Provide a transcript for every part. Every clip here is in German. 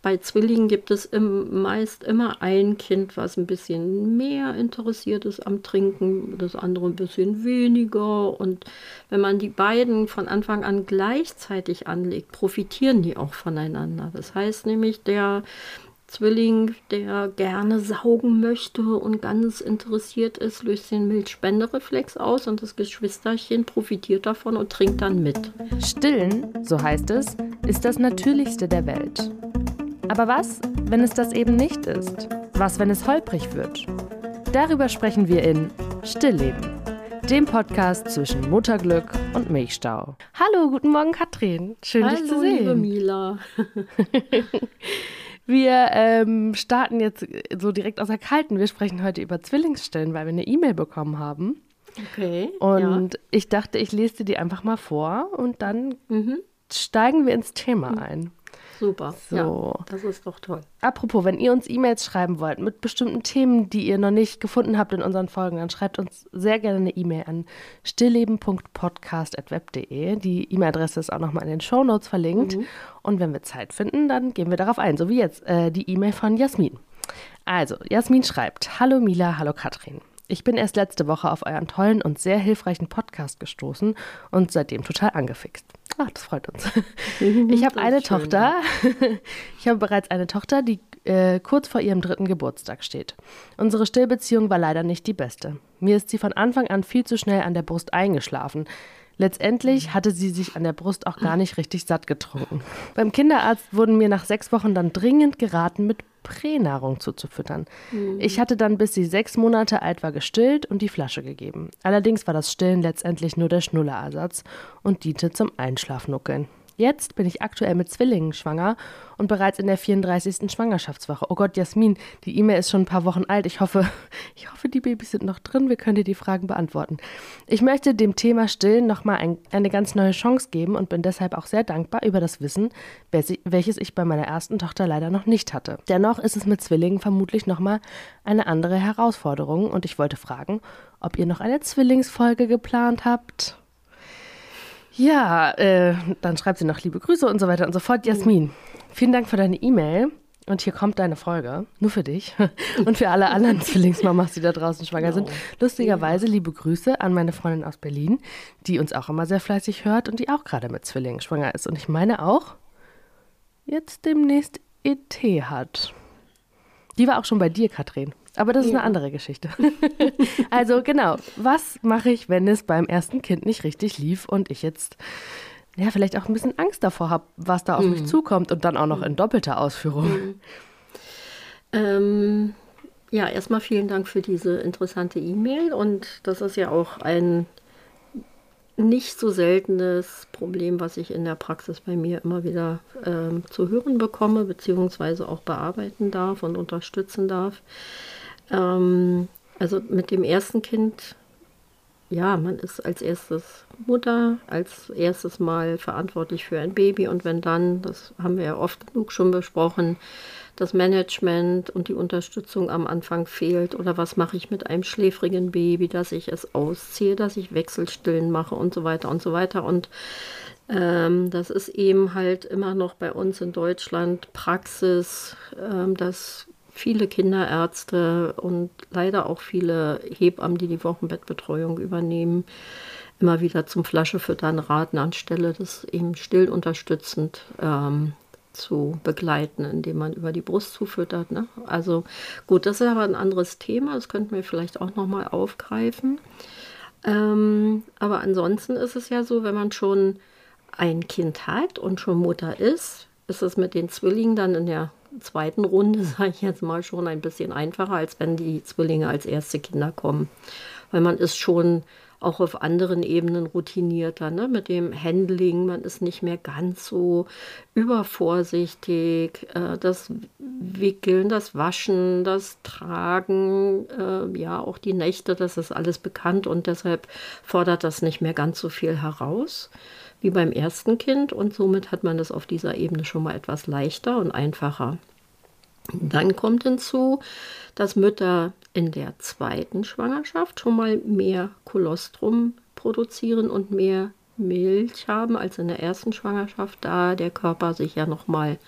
bei Zwillingen gibt es im, meist immer ein Kind, was ein bisschen mehr interessiert ist am Trinken, das andere ein bisschen weniger. Und wenn man die beiden von Anfang an gleichzeitig anlegt, profitieren die auch voneinander. Das heißt nämlich, der Zwilling, der gerne saugen möchte und ganz interessiert ist, löst den Milchspendereflex aus und das Geschwisterchen profitiert davon und trinkt dann mit. Stillen, so heißt es, ist das Natürlichste der Welt. Aber was, wenn es das eben nicht ist? Was, wenn es holprig wird? Darüber sprechen wir in Stillleben, dem Podcast zwischen Mutterglück und Milchstau. Hallo, guten Morgen, Katrin. Schön, Hallo, dich zu sehen. liebe Mila. wir ähm, starten jetzt so direkt aus der Kalten. Wir sprechen heute über Zwillingsstillen, weil wir eine E-Mail bekommen haben. Okay. Und ja. ich dachte, ich lese dir die einfach mal vor und dann mhm. steigen wir ins Thema ein. Super. So. Ja, das ist doch toll. Apropos, wenn ihr uns E-Mails schreiben wollt mit bestimmten Themen, die ihr noch nicht gefunden habt in unseren Folgen, dann schreibt uns sehr gerne eine E-Mail an stillleben.podcast.web.de. Die E-Mail-Adresse ist auch nochmal in den Shownotes verlinkt. Und wenn wir Zeit finden, dann gehen wir darauf ein. So wie jetzt äh, die E-Mail von Jasmin. Also, Jasmin schreibt: Hallo Mila, hallo Katrin. Ich bin erst letzte Woche auf euren tollen und sehr hilfreichen Podcast gestoßen und seitdem total angefixt. Ah, das freut uns. Ich habe eine Tochter. Ich habe bereits eine Tochter, die äh, kurz vor ihrem dritten Geburtstag steht. Unsere Stillbeziehung war leider nicht die beste. Mir ist sie von Anfang an viel zu schnell an der Brust eingeschlafen. Letztendlich hatte sie sich an der Brust auch gar nicht richtig satt getrunken. Beim Kinderarzt wurden mir nach sechs Wochen dann dringend geraten, mit Pränahrung zuzufüttern. Ich hatte dann, bis sie sechs Monate alt war, gestillt und die Flasche gegeben. Allerdings war das Stillen letztendlich nur der Schnullerersatz und diente zum Einschlafnuckeln. Jetzt bin ich aktuell mit Zwillingen schwanger und bereits in der 34. Schwangerschaftswoche. Oh Gott, Jasmin, die E-Mail ist schon ein paar Wochen alt. Ich hoffe, ich hoffe, die Babys sind noch drin. Wir können dir die Fragen beantworten. Ich möchte dem Thema Stillen nochmal ein, eine ganz neue Chance geben und bin deshalb auch sehr dankbar über das Wissen, welche- welches ich bei meiner ersten Tochter leider noch nicht hatte. Dennoch ist es mit Zwillingen vermutlich nochmal eine andere Herausforderung und ich wollte fragen, ob ihr noch eine Zwillingsfolge geplant habt. Ja, äh, dann schreibt sie noch liebe Grüße und so weiter und so fort. Jasmin, vielen Dank für deine E-Mail. Und hier kommt deine Folge, nur für dich und für alle anderen Zwillingsmamas, die da draußen schwanger sind. Lustigerweise liebe Grüße an meine Freundin aus Berlin, die uns auch immer sehr fleißig hört und die auch gerade mit Zwillingen schwanger ist. Und ich meine auch, jetzt demnächst ET hat. Die war auch schon bei dir, Katrin. Aber das ist eine andere Geschichte. also genau, was mache ich, wenn es beim ersten Kind nicht richtig lief und ich jetzt ja vielleicht auch ein bisschen Angst davor habe, was da auf mich zukommt und dann auch noch in doppelter Ausführung. Ähm, ja, erstmal vielen Dank für diese interessante E-Mail und das ist ja auch ein nicht so seltenes Problem, was ich in der Praxis bei mir immer wieder ähm, zu hören bekomme, beziehungsweise auch bearbeiten darf und unterstützen darf. Ähm, also mit dem ersten Kind, ja, man ist als erstes Mutter, als erstes Mal verantwortlich für ein Baby. Und wenn dann, das haben wir ja oft genug schon besprochen, das Management und die Unterstützung am Anfang fehlt oder was mache ich mit einem schläfrigen Baby, dass ich es ausziehe, dass ich Wechselstillen mache und so weiter und so weiter. Und ähm, das ist eben halt immer noch bei uns in Deutschland Praxis, ähm, dass viele Kinderärzte und leider auch viele Hebammen, die die Wochenbettbetreuung übernehmen, immer wieder zum Flaschefüttern raten, anstelle das eben still unterstützend ähm, zu begleiten, indem man über die Brust zufüttert. Ne? Also gut, das ist aber ein anderes Thema, das könnten wir vielleicht auch nochmal aufgreifen. Ähm, aber ansonsten ist es ja so, wenn man schon ein Kind hat und schon Mutter ist, ist es mit den Zwillingen dann in der zweiten Runde, sage ich jetzt mal, schon ein bisschen einfacher, als wenn die Zwillinge als erste Kinder kommen. Weil man ist schon auch auf anderen Ebenen routinierter, ne? mit dem Handling. Man ist nicht mehr ganz so übervorsichtig. Äh, das Wickeln, das Waschen, das Tragen, äh, ja, auch die Nächte, das ist alles bekannt und deshalb fordert das nicht mehr ganz so viel heraus wie beim ersten Kind und somit hat man das auf dieser Ebene schon mal etwas leichter und einfacher. Dann kommt hinzu, dass Mütter in der zweiten Schwangerschaft schon mal mehr Kolostrum produzieren und mehr Milch haben als in der ersten Schwangerschaft, da der Körper sich ja noch mal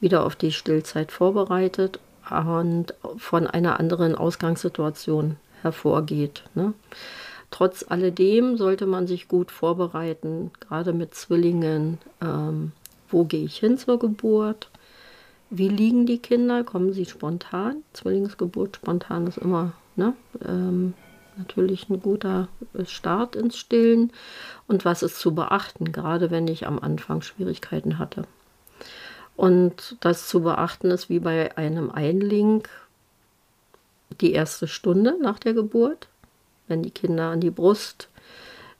wieder auf die Stillzeit vorbereitet und von einer anderen Ausgangssituation hervorgeht. Ne? Trotz alledem sollte man sich gut vorbereiten, gerade mit Zwillingen. Ähm, wo gehe ich hin zur Geburt? Wie liegen die Kinder? Kommen sie spontan? Zwillingsgeburt spontan ist immer ne? ähm, natürlich ein guter Start ins Stillen. Und was ist zu beachten, gerade wenn ich am Anfang Schwierigkeiten hatte. Und das zu beachten ist wie bei einem Einling die erste Stunde nach der Geburt, wenn die Kinder an die Brust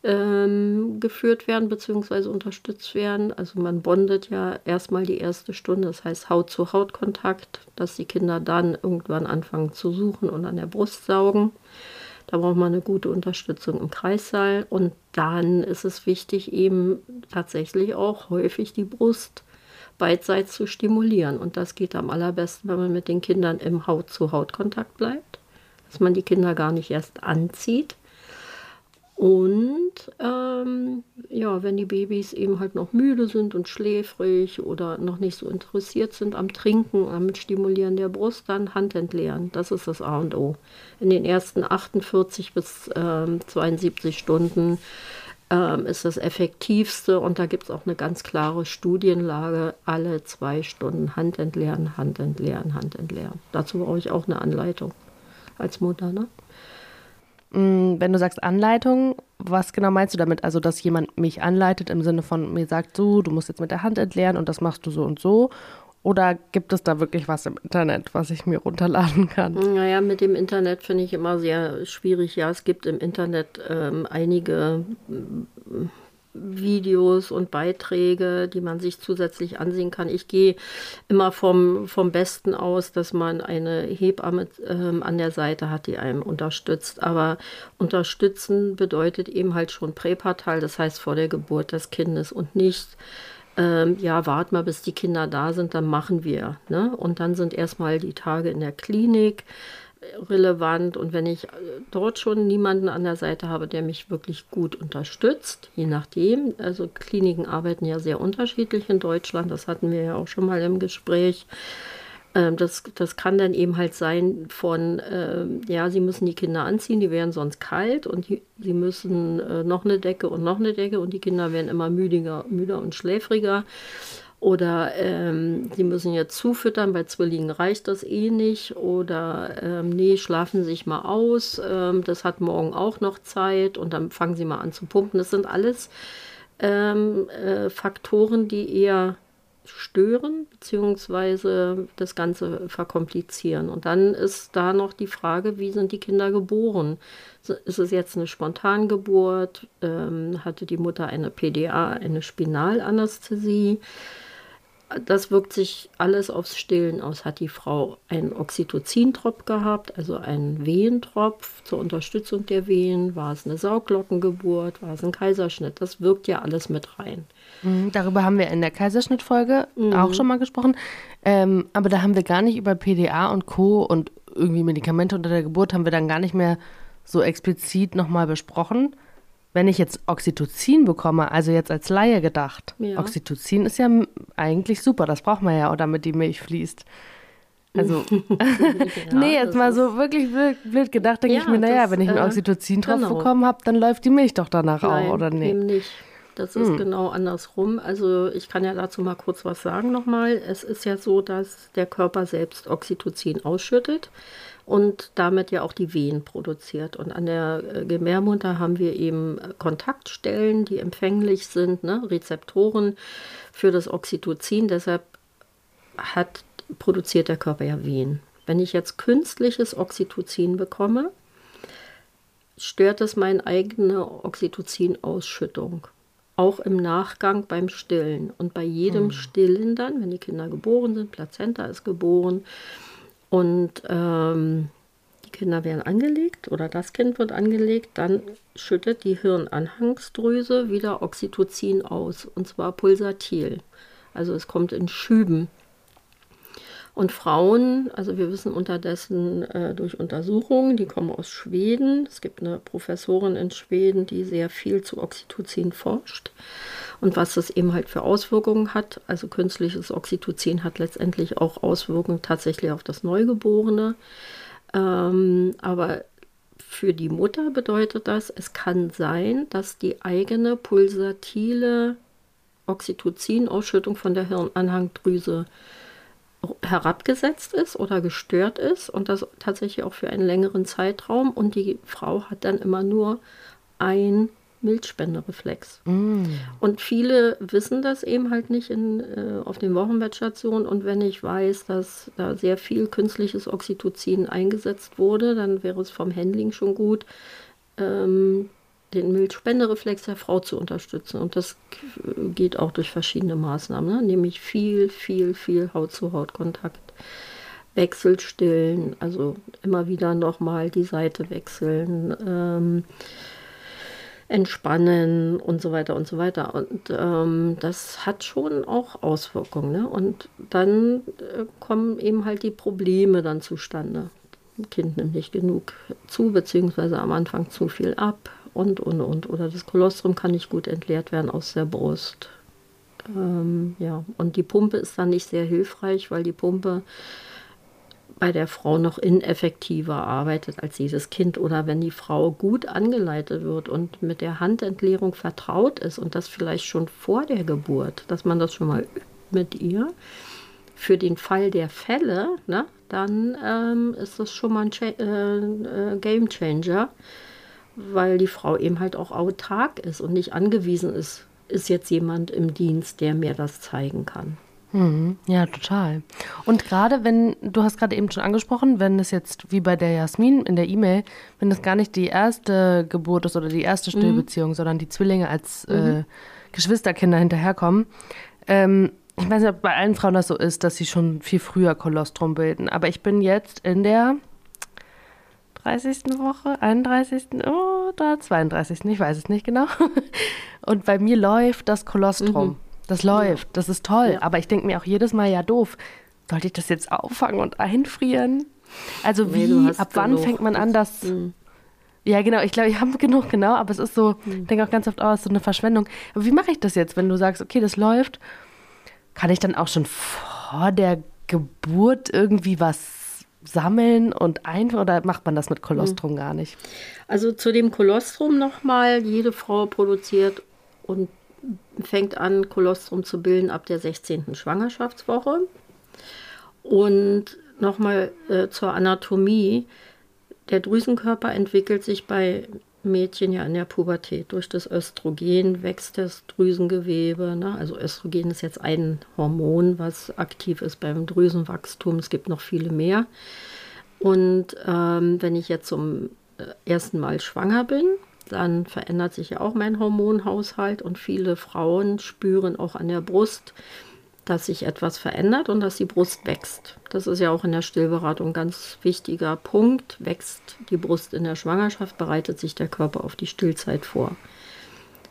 ähm, geführt werden bzw. unterstützt werden. Also man bondet ja erstmal die erste Stunde, das heißt Haut-zu-Haut-Kontakt, dass die Kinder dann irgendwann anfangen zu suchen und an der Brust saugen. Da braucht man eine gute Unterstützung im Kreissaal. Und dann ist es wichtig, eben tatsächlich auch häufig die Brust beidseits zu stimulieren. Und das geht am allerbesten, wenn man mit den Kindern im Haut-zu-Haut-Kontakt bleibt. Dass man die Kinder gar nicht erst anzieht, und ähm, ja, wenn die Babys eben halt noch müde sind und schläfrig oder noch nicht so interessiert sind am Trinken, am Stimulieren der Brust, dann Hand entleeren. Das ist das A und O. In den ersten 48 bis ähm, 72 Stunden ähm, ist das effektivste und da gibt es auch eine ganz klare Studienlage. Alle zwei Stunden Hand entleeren, Hand entleeren, Hand entleeren. Dazu brauche ich auch eine Anleitung als Mutter. Ne? Mm, wenn du sagst Anleitung, was genau meinst du damit? Also, dass jemand mich anleitet im Sinne von mir sagt, so, du musst jetzt mit der Hand entleeren und das machst du so und so? Oder gibt es da wirklich was im Internet, was ich mir runterladen kann? Naja, mit dem Internet finde ich immer sehr schwierig. Ja, es gibt im Internet ähm, einige Videos und Beiträge, die man sich zusätzlich ansehen kann. Ich gehe immer vom, vom Besten aus, dass man eine Hebamme ähm, an der Seite hat, die einem unterstützt. Aber unterstützen bedeutet eben halt schon präpartal, das heißt vor der Geburt des Kindes und nicht ähm, ja, wart mal, bis die Kinder da sind, dann machen wir. Ne? Und dann sind erstmal die Tage in der Klinik relevant und wenn ich äh, dort schon niemanden an der Seite habe, der mich wirklich gut unterstützt, je nachdem, also Kliniken arbeiten ja sehr unterschiedlich in Deutschland, das hatten wir ja auch schon mal im Gespräch. Ähm, das, das kann dann eben halt sein von, äh, ja, sie müssen die Kinder anziehen, die werden sonst kalt und die, sie müssen äh, noch eine Decke und noch eine Decke und die Kinder werden immer müdiger, müder und schläfriger. Oder ähm, sie müssen jetzt zufüttern, bei Zwillingen reicht das eh nicht. Oder ähm, nee, schlafen sich mal aus, ähm, das hat morgen auch noch Zeit und dann fangen sie mal an zu pumpen. Das sind alles ähm, äh, Faktoren, die eher stören bzw. das Ganze verkomplizieren. Und dann ist da noch die Frage, wie sind die Kinder geboren? Ist es jetzt eine Spontangeburt? Ähm, hatte die Mutter eine PDA, eine Spinalanästhesie? Das wirkt sich alles aufs Stillen aus. Hat die Frau einen Oxytocin-Tropf gehabt, also einen Wehentropf zur Unterstützung der Wehen? War es eine Sauglockengeburt? War es ein Kaiserschnitt? Das wirkt ja alles mit rein. Mhm, darüber haben wir in der Kaiserschnittfolge mhm. auch schon mal gesprochen. Ähm, aber da haben wir gar nicht über PDA und Co. und irgendwie Medikamente unter der Geburt haben wir dann gar nicht mehr so explizit nochmal besprochen wenn ich jetzt Oxytocin bekomme, also jetzt als Laie gedacht, ja. Oxytocin ist ja eigentlich super, das braucht man ja, oder damit die Milch fließt. Also, ja, nee, jetzt mal so wirklich blöd, blöd gedacht, denke ja, ich mir, naja, wenn ich einen äh, Oxytocin-Tropf genau. bekommen habe, dann läuft die Milch doch danach Nein, auch, oder nee? Eben nicht. Das ist hm. genau andersrum. Also ich kann ja dazu mal kurz was sagen nochmal. Es ist ja so, dass der Körper selbst Oxytocin ausschüttet und damit ja auch die Wehen produziert. Und an der äh, Gebärmutter haben wir eben Kontaktstellen, die empfänglich sind, ne? Rezeptoren für das Oxytocin. Deshalb hat, produziert der Körper ja Wehen. Wenn ich jetzt künstliches Oxytocin bekomme, stört es meine eigene Oxytocin-Ausschüttung. Auch im Nachgang beim Stillen. Und bei jedem hm. Stillen dann, wenn die Kinder geboren sind, Plazenta ist geboren, und ähm, die Kinder werden angelegt oder das Kind wird angelegt, dann schüttet die Hirnanhangsdrüse wieder Oxytocin aus und zwar pulsatil. Also es kommt in Schüben. Und Frauen, also wir wissen unterdessen äh, durch Untersuchungen, die kommen aus Schweden. Es gibt eine Professorin in Schweden, die sehr viel zu Oxytocin forscht und was das eben halt für Auswirkungen hat. Also künstliches Oxytocin hat letztendlich auch Auswirkungen tatsächlich auf das Neugeborene. Ähm, aber für die Mutter bedeutet das, es kann sein, dass die eigene pulsatile Oxytocin-Ausschüttung von der Hirnanhangdrüse herabgesetzt ist oder gestört ist und das tatsächlich auch für einen längeren Zeitraum und die Frau hat dann immer nur ein Milzspendereflex. Mm. Und viele wissen das eben halt nicht in, äh, auf den Wochenbettstationen. Und wenn ich weiß, dass da sehr viel künstliches Oxytocin eingesetzt wurde, dann wäre es vom Handling schon gut, ähm, den Milzspendereflex der Frau zu unterstützen. Und das geht auch durch verschiedene Maßnahmen, ne? nämlich viel, viel, viel Haut-zu-Haut-Kontakt. Wechselstillen, also immer wieder nochmal die Seite wechseln, ähm, entspannen und so weiter und so weiter. Und ähm, das hat schon auch Auswirkungen. Ne? Und dann äh, kommen eben halt die Probleme dann zustande. Ein Kind nimmt nicht genug zu, beziehungsweise am Anfang zu viel ab und, und, und. Oder das Kolostrum kann nicht gut entleert werden aus der Brust. Ähm, ja, und die Pumpe ist dann nicht sehr hilfreich, weil die Pumpe bei der Frau noch ineffektiver arbeitet als jedes Kind. Oder wenn die Frau gut angeleitet wird und mit der Handentleerung vertraut ist und das vielleicht schon vor der Geburt, dass man das schon mal übt mit ihr, für den Fall der Fälle, ne, dann ähm, ist das schon mal ein Cha äh, äh, Game Changer weil die Frau eben halt auch autark ist und nicht angewiesen ist, ist jetzt jemand im Dienst, der mir das zeigen kann. Mhm. Ja, total. Und gerade wenn, du hast gerade eben schon angesprochen, wenn es jetzt wie bei der Jasmin in der E-Mail, wenn es gar nicht die erste Geburt ist oder die erste mhm. Stillbeziehung, mhm. sondern die Zwillinge als äh, mhm. äh, Geschwisterkinder hinterherkommen. Ähm, ich weiß nicht, ob bei allen Frauen das so ist, dass sie schon viel früher Kolostrum bilden. Aber ich bin jetzt in der 30. Woche, 31. oder 32. Ich weiß es nicht genau. Und bei mir läuft das Kolostrum. Mhm. Das läuft, ja. das ist toll. Ja. Aber ich denke mir auch jedes Mal, ja doof, sollte ich das jetzt auffangen und einfrieren? Also wie, nee, ab wann fängt man an, das... Mhm. Ja, genau, ich glaube, ich habe genug, genau, aber es ist so, mhm. ich denke auch ganz oft, oh, es ist so eine Verschwendung. Aber wie mache ich das jetzt, wenn du sagst, okay, das läuft, kann ich dann auch schon vor der Geburt irgendwie was sammeln und ein oder macht man das mit Kolostrum mhm. gar nicht? Also zu dem Kolostrum nochmal, jede Frau produziert und fängt an, Kolostrum zu bilden ab der 16. Schwangerschaftswoche. Und nochmal äh, zur Anatomie. Der Drüsenkörper entwickelt sich bei Mädchen ja in der Pubertät. Durch das Östrogen wächst das Drüsengewebe. Ne? Also Östrogen ist jetzt ein Hormon, was aktiv ist beim Drüsenwachstum. Es gibt noch viele mehr. Und ähm, wenn ich jetzt zum äh, ersten Mal schwanger bin, dann verändert sich ja auch mein Hormonhaushalt und viele Frauen spüren auch an der Brust, dass sich etwas verändert und dass die Brust wächst. Das ist ja auch in der Stillberatung ein ganz wichtiger Punkt. Wächst die Brust in der Schwangerschaft, bereitet sich der Körper auf die Stillzeit vor.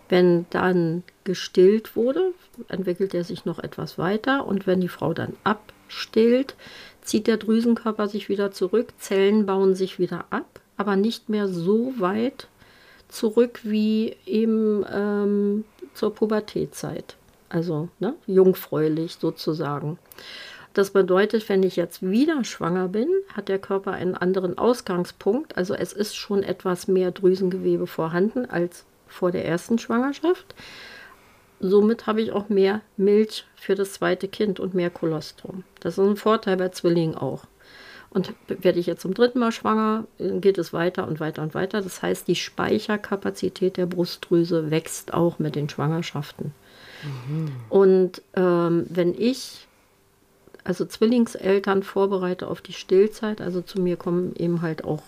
Wenn dann gestillt wurde, entwickelt er sich noch etwas weiter und wenn die Frau dann abstillt, zieht der Drüsenkörper sich wieder zurück, Zellen bauen sich wieder ab, aber nicht mehr so weit zurück wie eben ähm, zur Pubertätzeit also ne, jungfräulich sozusagen. Das bedeutet, wenn ich jetzt wieder schwanger bin, hat der Körper einen anderen Ausgangspunkt. Also es ist schon etwas mehr Drüsengewebe vorhanden als vor der ersten Schwangerschaft. Somit habe ich auch mehr Milch für das zweite Kind und mehr Kolostrum. Das ist ein Vorteil bei Zwillingen auch. Und werde ich jetzt zum dritten Mal schwanger, geht es weiter und weiter und weiter. Das heißt, die Speicherkapazität der Brustdrüse wächst auch mit den Schwangerschaften. Und ähm, wenn ich also Zwillingseltern vorbereite auf die Stillzeit, also zu mir kommen eben halt auch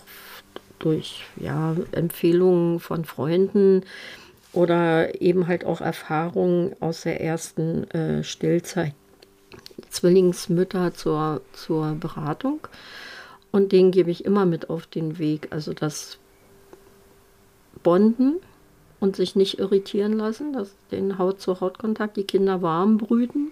durch ja, Empfehlungen von Freunden oder eben halt auch Erfahrungen aus der ersten äh, Stillzeit Zwillingsmütter zur, zur Beratung. Und denen gebe ich immer mit auf den Weg. Also das Bonden, und sich nicht irritieren lassen, dass den Haut-zu-Haut-Kontakt, die Kinder warm brüten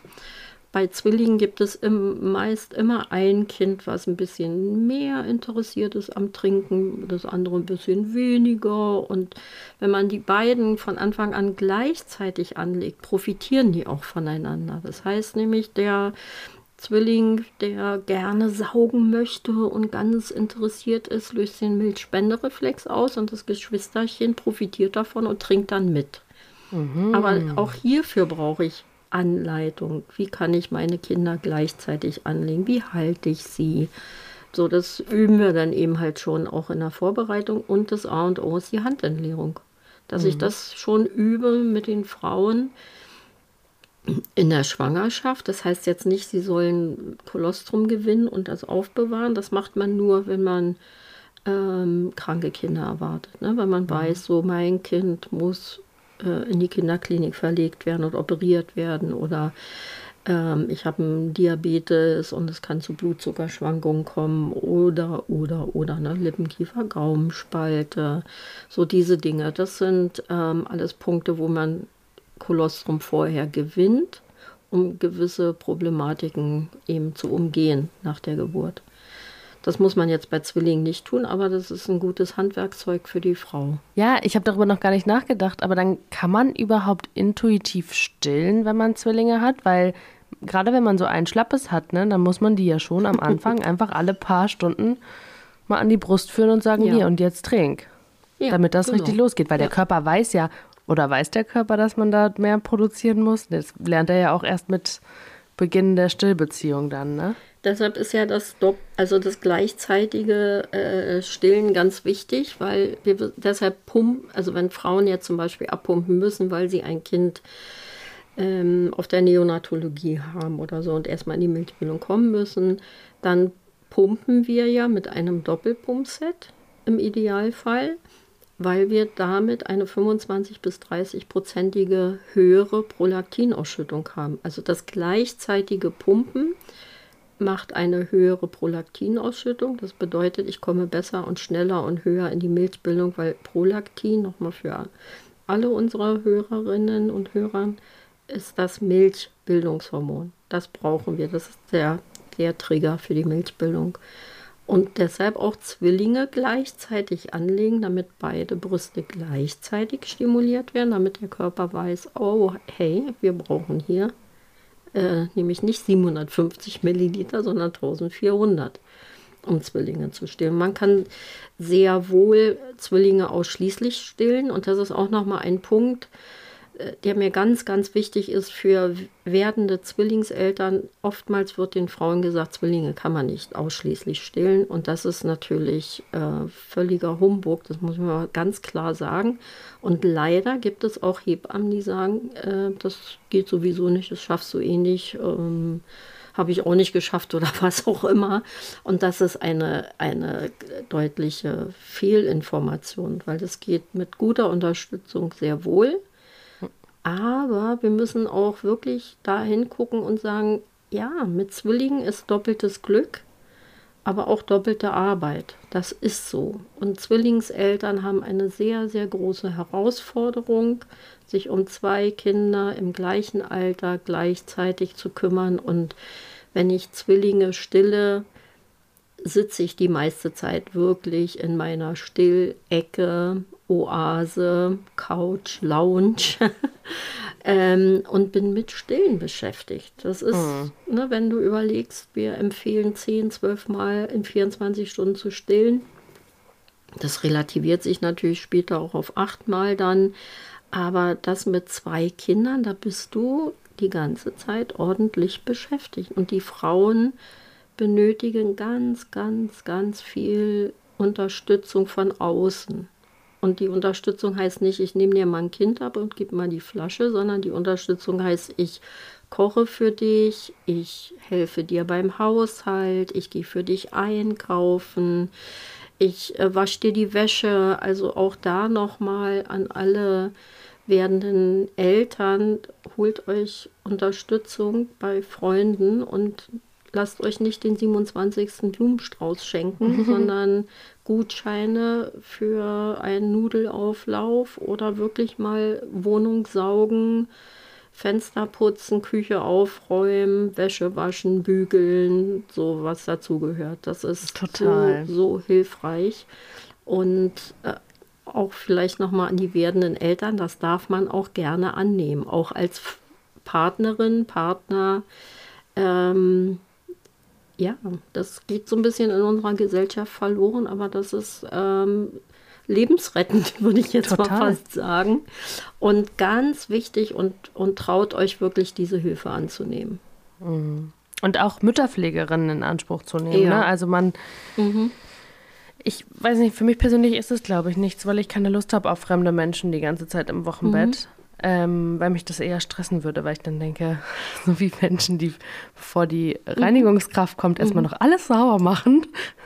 bei Zwillingen gibt es im, meist immer ein Kind, was ein bisschen mehr interessiert ist am Trinken, das andere ein bisschen weniger. Und wenn man die beiden von Anfang an gleichzeitig anlegt, profitieren die auch voneinander. Das heißt nämlich, der Zwilling, der gerne saugen möchte und ganz interessiert ist, löst den Milchspendereflex aus und das Geschwisterchen profitiert davon und trinkt dann mit. Mhm. Aber auch hierfür brauche ich Anleitung. Wie kann ich meine Kinder gleichzeitig anlegen? Wie halte ich sie? So, das üben wir dann eben halt schon auch in der Vorbereitung. Und das A und O ist die Handentleerung. Dass mhm. ich das schon übe mit den Frauen in der Schwangerschaft. Das heißt jetzt nicht, sie sollen Kolostrum gewinnen und das aufbewahren. Das macht man nur, wenn man ähm, kranke Kinder erwartet. Ne? Wenn man mhm. weiß, so mein Kind muss äh, in die Kinderklinik verlegt werden und operiert werden oder ähm, ich habe einen Diabetes und es kann zu Blutzuckerschwankungen kommen oder, oder, oder, ne? Lippenkiefer, Gaumenspalte, so diese Dinge. Das sind ähm, alles Punkte, wo man Kolostrum vorher gewinnt, um gewisse Problematiken eben zu umgehen nach der Geburt. Das muss man jetzt bei Zwillingen nicht tun, aber das ist ein gutes Handwerkzeug für die Frau. Ja, ich habe darüber noch gar nicht nachgedacht, aber dann kann man überhaupt intuitiv stillen, wenn man Zwillinge hat, weil gerade wenn man so ein Schlappes hat, ne, dann muss man die ja schon am Anfang einfach alle paar Stunden mal an die Brust führen und sagen, ja. hier und jetzt trink. Ja, damit das genau. richtig losgeht, weil ja. der Körper weiß ja, oder weiß der Körper, dass man da mehr produzieren muss? Das lernt er ja auch erst mit Beginn der Stillbeziehung dann, ne? Deshalb ist ja das also das gleichzeitige äh, Stillen ganz wichtig, weil wir deshalb pumpen, also wenn Frauen jetzt zum Beispiel abpumpen müssen, weil sie ein Kind ähm, auf der Neonatologie haben oder so und erstmal in die Milchbildung kommen müssen, dann pumpen wir ja mit einem Doppelpumpset im Idealfall, weil wir damit eine 25 bis 30 prozentige höhere Prolaktinausschüttung haben. Also das gleichzeitige Pumpen macht eine höhere Prolaktinausschüttung. Das bedeutet, ich komme besser und schneller und höher in die Milchbildung, weil Prolaktin, nochmal für alle unsere Hörerinnen und Hörer, ist das Milchbildungshormon. Das brauchen wir. Das ist der, der Trigger für die Milchbildung. Und deshalb auch Zwillinge gleichzeitig anlegen, damit beide Brüste gleichzeitig stimuliert werden, damit der Körper weiß, oh, hey, wir brauchen hier äh, nämlich nicht 750 Milliliter, sondern 1400, um Zwillinge zu stillen. Man kann sehr wohl Zwillinge ausschließlich stillen und das ist auch nochmal ein Punkt, der mir ganz, ganz wichtig ist für werdende Zwillingseltern. Oftmals wird den Frauen gesagt, Zwillinge kann man nicht ausschließlich stillen. Und das ist natürlich äh, völliger Humbug, das muss man ganz klar sagen. Und leider gibt es auch Hebammen, die sagen, äh, das geht sowieso nicht, das schaffst du eh nicht. Ähm, habe ich auch nicht geschafft oder was auch immer. Und das ist eine, eine deutliche Fehlinformation, weil das geht mit guter Unterstützung sehr wohl. Aber wir müssen auch wirklich dahin gucken und sagen, ja, mit Zwillingen ist doppeltes Glück, aber auch doppelte Arbeit. Das ist so. Und Zwillingseltern haben eine sehr, sehr große Herausforderung, sich um zwei Kinder im gleichen Alter gleichzeitig zu kümmern. Und wenn ich Zwillinge stille, sitze ich die meiste Zeit wirklich in meiner Stillecke Oase, Couch, Lounge ähm, und bin mit Stillen beschäftigt. Das ist, mhm. ne, wenn du überlegst, wir empfehlen 10, 12 Mal in 24 Stunden zu stillen. Das relativiert sich natürlich später auch auf 8 Mal dann. Aber das mit zwei Kindern, da bist du die ganze Zeit ordentlich beschäftigt. Und die Frauen benötigen ganz, ganz, ganz viel Unterstützung von außen. Und die Unterstützung heißt nicht, ich nehme dir mal ein Kind ab und gib mal die Flasche, sondern die Unterstützung heißt, ich koche für dich, ich helfe dir beim Haushalt, ich gehe für dich einkaufen, ich äh, wasche dir die Wäsche. Also auch da nochmal an alle werdenden Eltern, holt euch Unterstützung bei Freunden und lasst euch nicht den 27. Blumenstrauß schenken, mhm. sondern Gutscheine für einen Nudelauflauf oder wirklich mal Wohnung saugen, Fenster putzen, Küche aufräumen, Wäsche waschen, bügeln, so was dazugehört. Das ist Total. So, so hilfreich. Und äh, auch vielleicht nochmal an die werdenden Eltern, das darf man auch gerne annehmen, auch als Partnerin, Partner. Ähm, ja, das geht so ein bisschen in unserer Gesellschaft verloren, aber das ist ähm, lebensrettend, würde ich jetzt Total. mal fast sagen. Und ganz wichtig und, und traut euch wirklich diese Hilfe anzunehmen. Und auch Mütterpflegerinnen in Anspruch zu nehmen. Ja. Ne? Also man, ich weiß nicht, für mich persönlich ist es, glaube ich, nichts, weil ich keine Lust habe auf fremde Menschen die ganze Zeit im Wochenbett. Ähm, weil mich das eher stressen würde, weil ich dann denke, so wie Menschen, die bevor die Reinigungskraft kommt, erstmal noch alles sauber machen,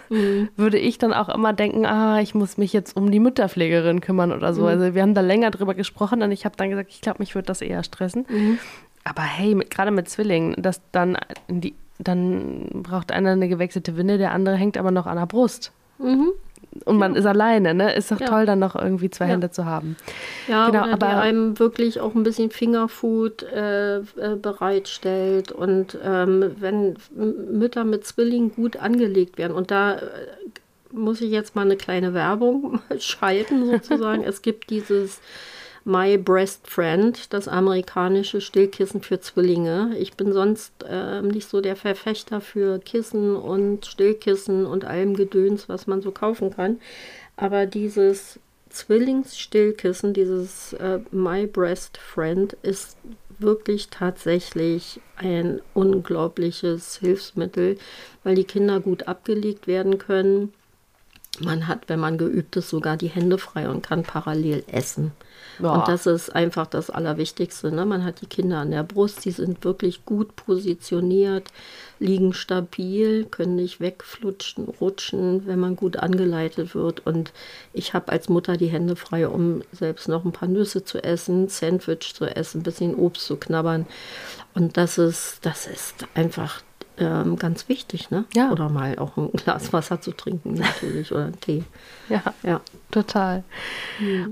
würde ich dann auch immer denken, ah, ich muss mich jetzt um die Mütterpflegerin kümmern oder so. Also wir haben da länger drüber gesprochen und ich habe dann gesagt, ich glaube, mich würde das eher stressen. Aber hey, gerade mit Zwillingen, dass dann die, dann braucht einer eine gewechselte Winde, der andere hängt aber noch an der Brust. Und man ist alleine, ne? Ist doch Ja. toll, dann noch irgendwie zwei Ja. Hände zu haben. Ja, Genau, aber- einem wirklich auch ein bisschen Fingerfood äh, äh, bereitstellt. Und ähm, wenn Mütter mit Zwillingen gut angelegt werden, und da äh, muss ich jetzt mal eine kleine Werbung schalten sozusagen. es gibt dieses My Breast Friend, das amerikanische Stillkissen für Zwillinge. Ich bin sonst ähm, nicht so der Verfechter für Kissen und Stillkissen und allem Gedöns, was man so kaufen kann. Aber dieses Zwillingsstillkissen, dieses äh, My Breast Friend, ist wirklich tatsächlich ein unglaubliches Hilfsmittel, weil die Kinder gut abgelegt werden können. Man hat, wenn man geübt ist, sogar die Hände frei und kann parallel essen. Boah. Und das ist einfach das Allerwichtigste. Ne? Man hat die Kinder an der Brust, die sind wirklich gut positioniert, liegen stabil, können nicht wegflutschen, rutschen, wenn man gut angeleitet wird. Und ich habe als Mutter die Hände frei, um selbst noch ein paar Nüsse zu essen, Sandwich zu essen, ein bisschen Obst zu knabbern. Und das ist, das ist einfach ähm, ganz wichtig. Ne? Ja. Oder mal auch ein Glas Wasser zu trinken, natürlich, oder einen Tee. Ja, Ja. total.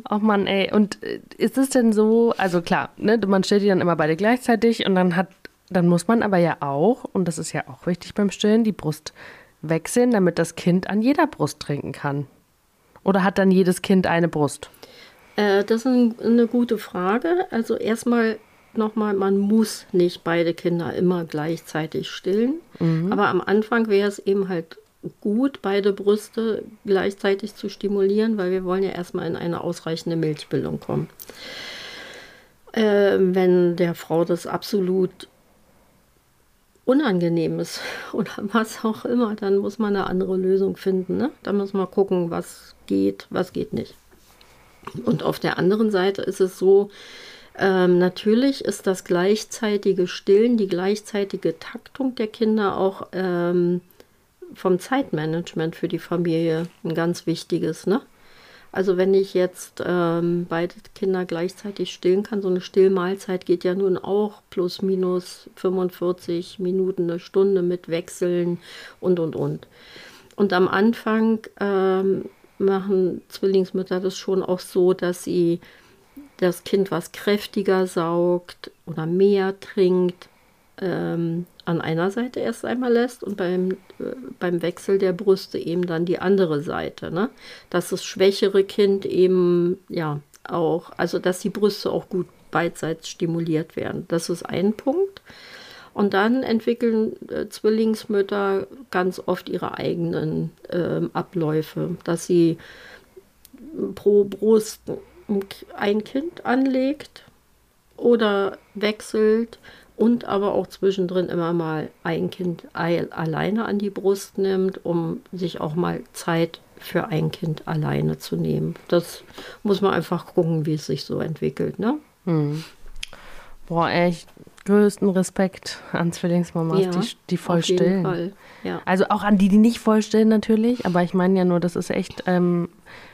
Oh Mann, ey. Und äh, ist es denn so, also klar, ne, man stellt die dann immer beide gleichzeitig und dann hat, dann muss man aber ja auch, und das ist ja auch wichtig beim Stillen, die Brust wechseln, damit das Kind an jeder Brust trinken kann. Oder hat dann jedes Kind eine Brust? Äh, das ist ein, eine gute Frage. Also erstmal nochmal, man muss nicht beide Kinder immer gleichzeitig stillen. Aber am Anfang wäre es eben halt gut, beide Brüste gleichzeitig zu stimulieren, weil wir wollen ja erstmal in eine ausreichende Milchbildung kommen. Äh, wenn der Frau das absolut unangenehm ist oder was auch immer, dann muss man eine andere Lösung finden. Ne? Dann muss man gucken, was geht, was geht nicht. Und auf der anderen Seite ist es so, ähm, natürlich ist das gleichzeitige Stillen, die gleichzeitige Taktung der Kinder auch ähm, vom Zeitmanagement für die Familie ein ganz wichtiges. Ne? Also wenn ich jetzt ähm, beide Kinder gleichzeitig stillen kann, so eine Stillmahlzeit geht ja nun auch plus minus 45 Minuten, eine Stunde mit Wechseln und und und. Und am Anfang ähm, machen Zwillingsmütter das schon auch so, dass sie das Kind was kräftiger saugt oder mehr trinkt, ähm, an einer Seite erst einmal lässt und beim, äh, beim Wechsel der Brüste eben dann die andere Seite. Ne? Dass das schwächere Kind eben ja auch, also dass die Brüste auch gut beidseits stimuliert werden. Das ist ein Punkt. Und dann entwickeln äh, Zwillingsmütter ganz oft ihre eigenen ähm, Abläufe, dass sie pro Brust ein Kind anlegt oder wechselt und aber auch zwischendrin immer mal ein Kind ei- alleine an die Brust nimmt, um sich auch mal Zeit für ein Kind alleine zu nehmen. Das muss man einfach gucken, wie es sich so entwickelt. Ne? Boah, echt größten Respekt an Zwillingsmamas, Ja, die, die voll auf jeden stillen. Fall. Ja. Also auch an die, die nicht voll stillen natürlich, aber ich meine ja nur, das ist echt, ähm,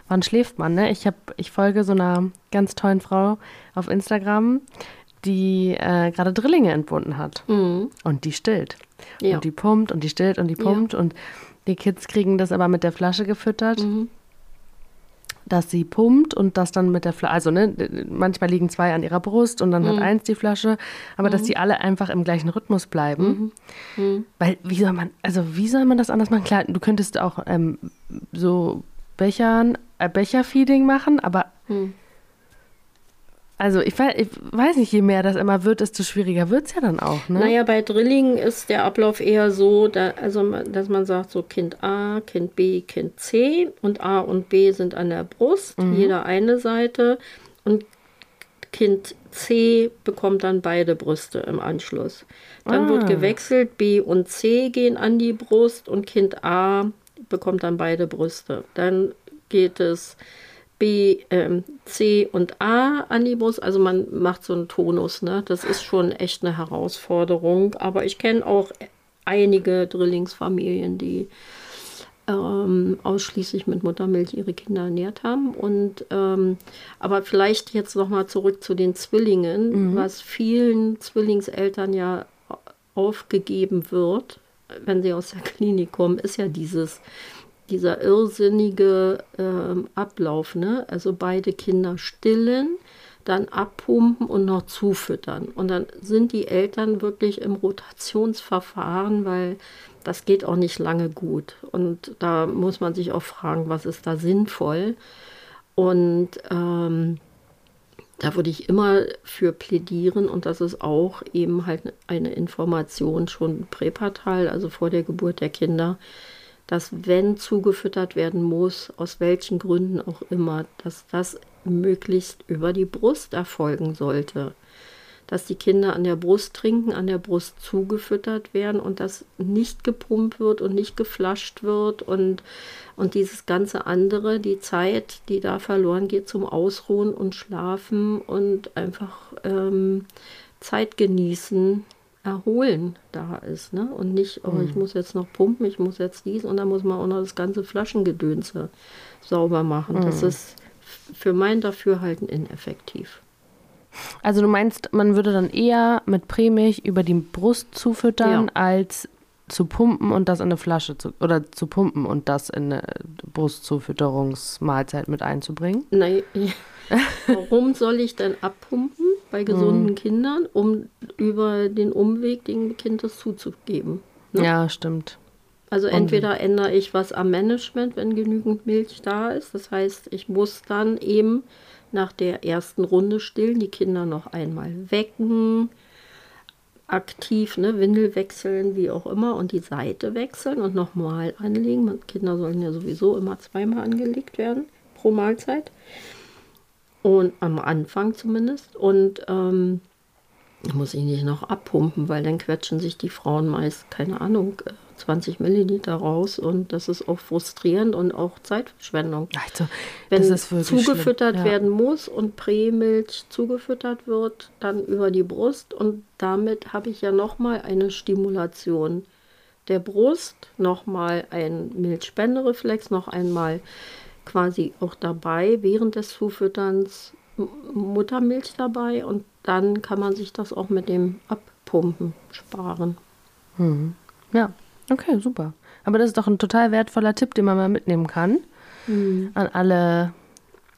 wann schläft man, ne? Ich, hab, ich folge so einer ganz tollen Frau auf Instagram, die äh, gerade Drillinge entbunden hat. Mhm. Und die stillt. Ja. Und die pumpt und die stillt und die pumpt. Und die Kids kriegen das aber mit der Flasche gefüttert. Mhm. Dass sie pumpt und das dann mit der Flasche, also ne, manchmal liegen zwei an ihrer Brust und dann mhm. hat eins die Flasche, aber mhm. dass die alle einfach im gleichen Rhythmus bleiben. Mhm. mhm. Weil, wie soll man, also wie soll man das anders machen? Klar, du könntest auch ähm, so Bechern, äh, Becherfeeding machen, aber mhm. Also ich weiß, ich weiß, nicht, je mehr das immer wird, desto schwieriger wird es ja dann auch. Ne? Naja, bei Drilling ist der Ablauf eher so, da, also, dass man sagt, so Kind A, Kind B, Kind C und A und B sind an der Brust, mhm. jeder eine Seite und Kind C bekommt dann beide Brüste im Anschluss. Dann ah. wird gewechselt, B und C gehen an die Brust und Kind A bekommt dann beide Brüste. Dann geht es B, ähm, C und A an die Brust. Also man macht so einen Tonus. Ne? Das ist schon echt eine Herausforderung. Aber ich kenne auch einige Drillingsfamilien, die ähm, ausschließlich mit Muttermilch ihre Kinder ernährt haben. Und ähm, aber vielleicht jetzt noch mal zurück zu den Zwillingen, mhm. was vielen Zwillingseltern ja aufgegeben wird, wenn sie aus der Klinik kommen, ist ja dieses dieser irrsinnige äh, Ablauf, ne? Also beide Kinder stillen, dann abpumpen und noch zufüttern. Und dann sind die Eltern wirklich im Rotationsverfahren, weil das geht auch nicht lange gut. Und da muss man sich auch fragen, was ist da sinnvoll? Und ähm, da würde ich immer für plädieren und das ist auch eben halt eine Information schon präpartal, also vor der Geburt der Kinder, dass wenn zugefüttert werden muss, aus welchen Gründen auch immer, dass das möglichst über die Brust erfolgen sollte. Dass die Kinder an der Brust trinken, an der Brust zugefüttert werden und das nicht gepumpt wird und nicht geflasht wird und, und dieses ganze andere, die Zeit, die da verloren geht zum Ausruhen und Schlafen und einfach ähm, Zeit genießen, Erholen da ist. Ne? Und nicht, oh, ich mhm. muss jetzt noch pumpen, ich muss jetzt dies und dann muss man auch noch das ganze Flaschengedönse sauber machen. Mhm. Das ist für mein Dafürhalten ineffektiv. Also du meinst, man würde dann eher mit Prämilch über die Brust zufüttern, ja. als zu pumpen und das in eine Flasche zu oder zu pumpen und das in eine Brustzufütterungsmahlzeit mit einzubringen? Nein, warum soll ich denn abpumpen? Bei gesunden mhm. Kindern, um über den Umweg dem Kind das zuzugeben. Ne? Ja, stimmt. Also entweder ändere ich was am Management, wenn genügend Milch da ist. Das heißt, ich muss dann eben nach der ersten Runde stillen, die Kinder noch einmal wecken, aktiv, ne, Windel wechseln, wie auch immer, und die Seite wechseln und nochmal anlegen. Kinder sollen ja sowieso immer zweimal angelegt werden pro Mahlzeit. Und am Anfang zumindest. Und ähm, muss ich nicht noch abpumpen, weil dann quetschen sich die Frauen meist, keine Ahnung, 20 äh, Milliliter raus und das ist auch frustrierend und auch Zeitverschwendung. Also, Wenn zugefüttert ja. werden muss und Prämilch zugefüttert wird, dann über die Brust und damit habe ich ja nochmal eine Stimulation der Brust, nochmal ein Milchspendereflex, noch einmal quasi auch dabei, während des Zufütterns Muttermilch dabei und dann kann man sich das auch mit dem Abpumpen sparen. Mhm. Ja, okay, super. Aber das ist doch ein total wertvoller Tipp, den man mal mitnehmen kann. Mhm. An alle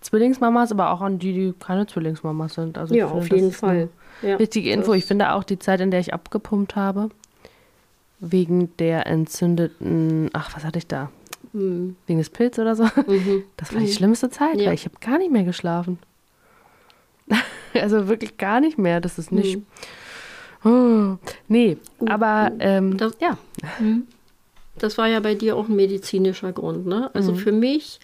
Zwillingsmamas, aber auch an die, die keine Zwillingsmamas sind. Also ja, auf jeden Fall. Ja, wichtige Info. Ich finde auch die Zeit, in der ich abgepumpt habe, wegen der entzündeten, ach, was hatte ich da? Mhm. Wegen des Pilz oder so. Mhm. Das war die mhm. schlimmste Zeit, ja. weil ich habe gar nicht mehr geschlafen. also wirklich gar nicht mehr. Das ist nicht. Mhm. Oh, nee, uh, aber ähm, das, ja. Mhm. Das war ja bei dir auch ein medizinischer Grund, ne? Also für mich,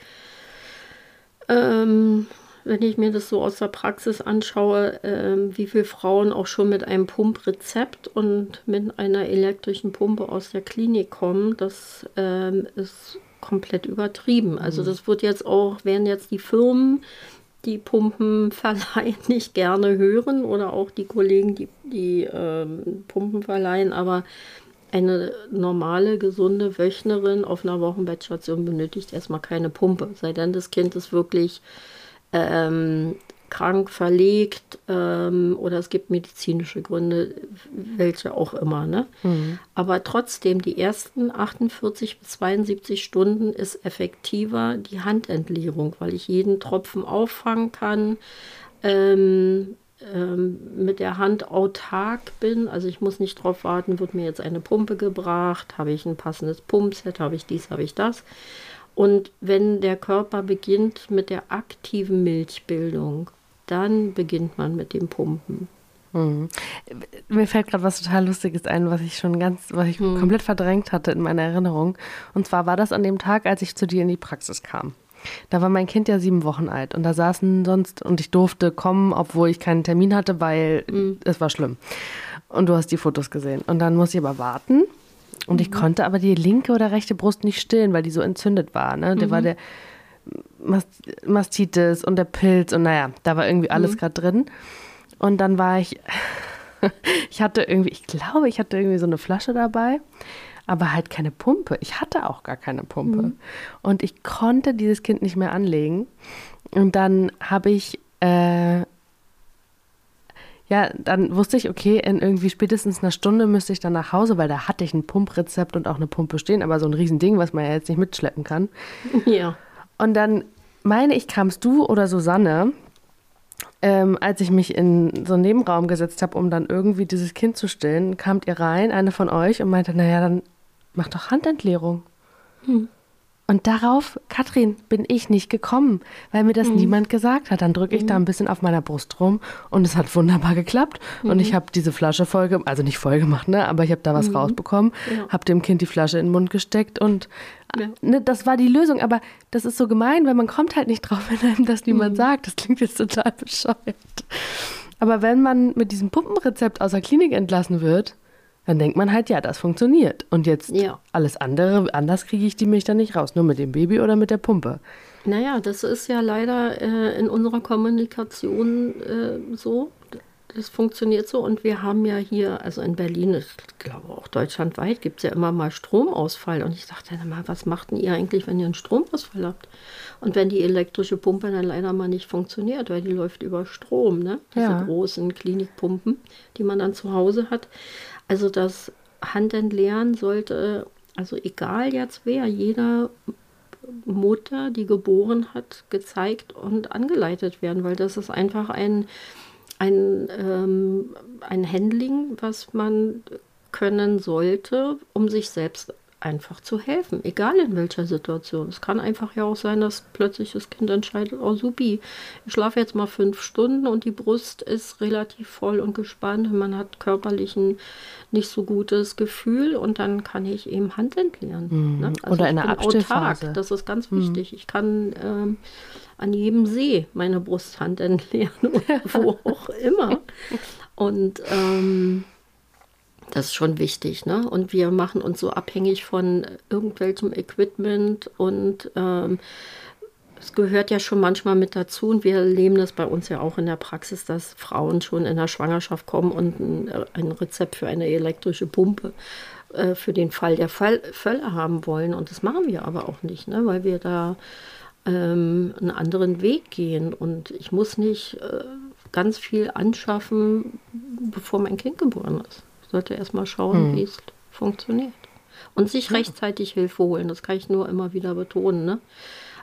ähm, wenn ich mir das so aus der Praxis anschaue, ähm, wie viele Frauen auch schon mit einem Pumprezept und mit einer elektrischen Pumpe aus der Klinik kommen, das ähm, ist komplett übertrieben. Also mhm. das wird jetzt auch, werden jetzt die Firmen, die Pumpen verleihen, nicht gerne hören oder auch die Kollegen, die, die ähm, Pumpen verleihen, aber eine normale, gesunde Wöchnerin auf einer Wochenbettstation benötigt erstmal keine Pumpe, sei denn das Kind ist wirklich ähm, krank, verlegt ähm, oder es gibt medizinische Gründe, welche auch immer. Ne? Mhm. Aber trotzdem, die ersten 48 bis 72 Stunden ist effektiver die Handentleerung, weil ich jeden Tropfen auffangen kann. Ähm, ähm, mit der Hand autark bin. Also ich muss nicht drauf warten, wird mir jetzt eine Pumpe gebracht, habe ich ein passendes Pumpset, habe ich dies, habe ich das. Und wenn der Körper beginnt mit der aktiven Milchbildung, dann beginnt man mit dem Pumpen. Mhm. Mir fällt gerade was total Lustiges ein, was ich schon ganz, was ich mhm. komplett verdrängt hatte in meiner Erinnerung. Und zwar war das an dem Tag, als ich zu dir in die Praxis kam. Da war mein Kind ja sieben Wochen alt und da saßen sonst und ich durfte kommen, obwohl ich keinen Termin hatte, weil mhm. es war schlimm. Und du hast die Fotos gesehen. Und dann musste ich aber warten und ich mhm. konnte aber die linke oder rechte Brust nicht stillen, weil die so entzündet war. Ne? Der war mhm. der Mastitis und der Pilz und naja, da war irgendwie alles mhm. gerade drin. Und dann war ich, ich hatte irgendwie, ich glaube, ich hatte irgendwie so eine Flasche dabei aber halt keine Pumpe. Ich hatte auch gar keine Pumpe. Mhm. Und ich konnte dieses Kind nicht mehr anlegen. Und dann habe ich, äh, ja, dann wusste ich, okay, in irgendwie spätestens einer Stunde müsste ich dann nach Hause, weil da hatte ich ein Pumprezept und auch eine Pumpe stehen, aber so ein Riesending, was man ja jetzt nicht mitschleppen kann. Ja. Und dann meine ich, kamst du oder Susanne, ähm, als ich mich in so einen Nebenraum gesetzt habe, um dann irgendwie dieses Kind zu stillen, kamt ihr rein, eine von euch, und meinte, naja, dann mach doch Handentleerung. Hm. Und darauf, Katrin, bin ich nicht gekommen, weil mir das mhm. niemand gesagt hat. Dann drücke ich mhm. da ein bisschen auf meiner Brust rum und es hat wunderbar geklappt. Mhm. Und ich habe diese Flasche voll gemacht, also nicht voll gemacht, ne? aber ich habe da was mhm. rausbekommen, ja. habe dem Kind die Flasche in den Mund gesteckt und ja. ne, das war die Lösung. Aber das ist so gemein, weil man kommt halt nicht drauf, wenn einem das niemand mhm. sagt. Das klingt jetzt total bescheuert. Aber wenn man mit diesem Puppenrezept aus der Klinik entlassen wird, dann denkt man halt, ja, das funktioniert. Und jetzt ja. alles andere, anders kriege ich die Milch dann nicht raus. Nur mit dem Baby oder mit der Pumpe. Naja, das ist ja leider äh, in unserer Kommunikation äh, so. Das funktioniert so. Und wir haben ja hier, also in Berlin, ich glaube auch deutschlandweit, gibt es ja immer mal Stromausfall. Und ich dachte dann mal, was macht denn ihr eigentlich, wenn ihr einen Stromausfall habt? Und wenn die elektrische Pumpe dann leider mal nicht funktioniert, weil die läuft über Strom, ne? Diese ja. großen Klinikpumpen, die man dann zu Hause hat. Also das Handentleeren sollte, also egal jetzt wer, jeder Mutter, die geboren hat, gezeigt und angeleitet werden, weil das ist einfach ein, ein, ähm, ein Handling, was man können sollte, um sich selbst einfach zu helfen, egal in welcher Situation. Es kann einfach ja auch sein, dass plötzlich das Kind entscheidet, oh supi, ich schlafe jetzt mal fünf Stunden und die Brust ist relativ voll und gespannt und man hat körperlich ein nicht so gutes Gefühl und dann kann ich eben Hand entleeren. Mhm. Ne? Also Oder in der. Autark, das ist ganz mhm. wichtig. Ich kann ähm, an jedem See meine Brusthand entleeren oder wo auch immer. Und ähm, das ist schon wichtig, ne? Und wir machen uns so abhängig von irgendwelchem Equipment und ähm, es gehört ja schon manchmal mit dazu und wir erleben das bei uns ja auch in der Praxis, dass Frauen schon in der Schwangerschaft kommen und ein, ein Rezept für eine elektrische Pumpe äh, für den Fall der Fall, Fälle haben wollen. Und das machen wir aber auch nicht, ne? weil wir da ähm, einen anderen Weg gehen. Und ich muss nicht äh, ganz viel anschaffen, bevor mein Kind geboren ist sollte erstmal schauen, hm. wie es funktioniert. Und sich rechtzeitig Hilfe holen, das kann ich nur immer wieder betonen. Ne?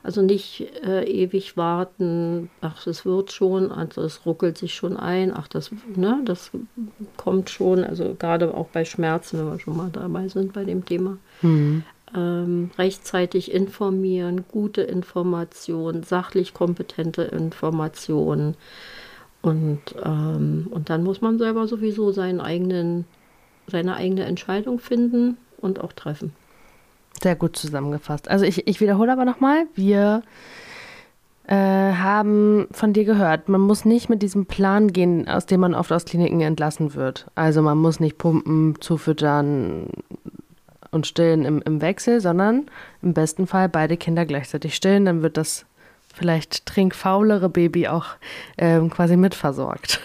Also nicht äh, ewig warten, ach, das wird schon, also es ruckelt sich schon ein, ach, das, ne, das kommt schon, also gerade auch bei Schmerzen, wenn wir schon mal dabei sind bei dem Thema. Mhm. Ähm, rechtzeitig informieren, gute Informationen, sachlich kompetente Informationen. Und, ähm, und dann muss man selber sowieso seinen eigenen seine eigene Entscheidung finden und auch treffen. Sehr gut zusammengefasst. Also ich, ich wiederhole aber nochmal, wir äh, haben von dir gehört, man muss nicht mit diesem Plan gehen, aus dem man oft aus Kliniken entlassen wird. Also man muss nicht pumpen, zufüttern und stillen im, im Wechsel, sondern im besten Fall beide Kinder gleichzeitig stillen, dann wird das vielleicht trinkfaulere Baby auch ähm, quasi mitversorgt.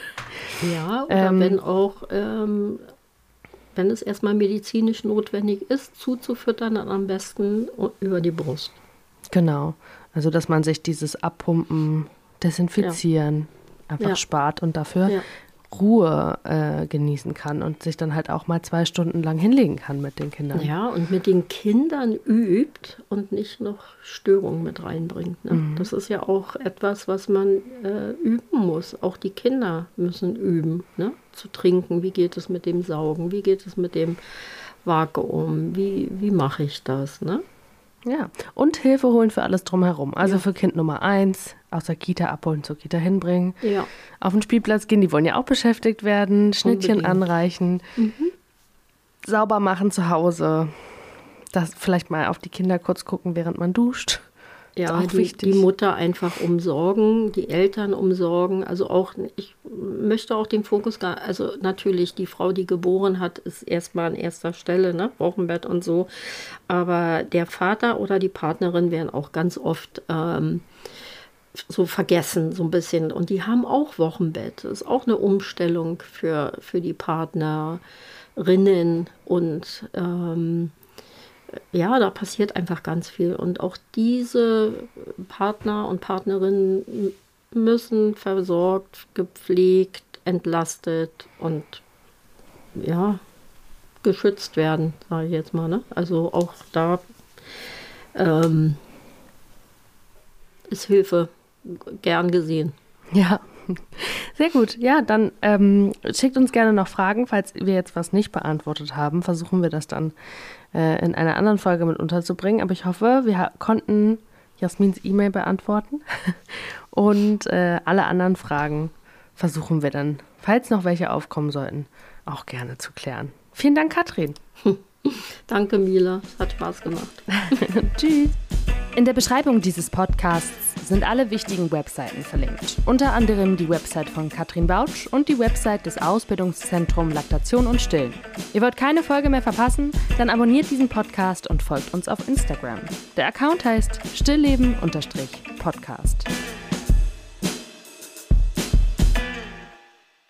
Ja, oder ähm, wenn auch ähm, wenn es erstmal medizinisch notwendig ist, zuzufüttern, dann am besten über die Brust. Genau. Also, dass man sich dieses Abpumpen, Desinfizieren, einfach Ja. spart und dafür Ja. Ruhe äh, genießen kann und sich dann halt auch mal zwei Stunden lang hinlegen kann mit den Kindern. Ja, und mit den Kindern übt und nicht noch Störungen mit reinbringt. Ne? Mhm. Das ist ja auch etwas, was man äh, üben muss. Auch die Kinder müssen üben, ne? zu trinken. Wie geht es mit dem Saugen? Wie geht es mit dem Vakuum? Wie, wie mache ich das? Ne? Ja, und Hilfe holen für alles drumherum. Also für Kind Nummer eins, aus der Kita abholen, zur Kita hinbringen. Ja. Auf den Spielplatz gehen, die wollen ja auch beschäftigt werden. Schnittchen Unbedingt. anreichen. Sauber machen zu Hause. Das vielleicht mal auf die Kinder kurz gucken, während man duscht. Ja, die, die Mutter einfach umsorgen, die Eltern umsorgen. Also auch, ich möchte auch den Fokus, gar, also natürlich die Frau, die geboren hat, ist erstmal an erster Stelle, ne, Wochenbett und so. Aber der Vater oder die Partnerin werden auch ganz oft ähm, so vergessen, so ein bisschen. Und die haben auch Wochenbett. Das ist auch eine Umstellung für, für die Partnerinnen und ähm, ja, da passiert einfach ganz viel. Und auch diese Partner und Partnerinnen müssen versorgt, gepflegt, entlastet und ja, geschützt werden, sage ich jetzt mal. Ne? Also auch da ähm, ist Hilfe gern gesehen. Ja, sehr gut. Ja, dann ähm, schickt uns gerne noch Fragen. Falls wir jetzt was nicht beantwortet haben, versuchen wir das dann äh, in einer anderen Folge mit unterzubringen. Aber ich hoffe, wir konnten Jasmins E-Mail beantworten. Und äh, alle anderen Fragen versuchen wir dann, falls noch welche aufkommen sollten, auch gerne zu klären. Vielen Dank, Katrin. Danke, Mila. Es hat Spaß gemacht. Tschüss. In der Beschreibung dieses Podcasts sind alle wichtigen Webseiten verlinkt. Unter anderem die Website von Katrin Bautsch und die Website des Ausbildungszentrums Laktation und Stillen. Ihr wollt keine Folge mehr verpassen? Dann abonniert diesen Podcast und folgt uns auf Instagram. Der Account heißt stillleben-podcast.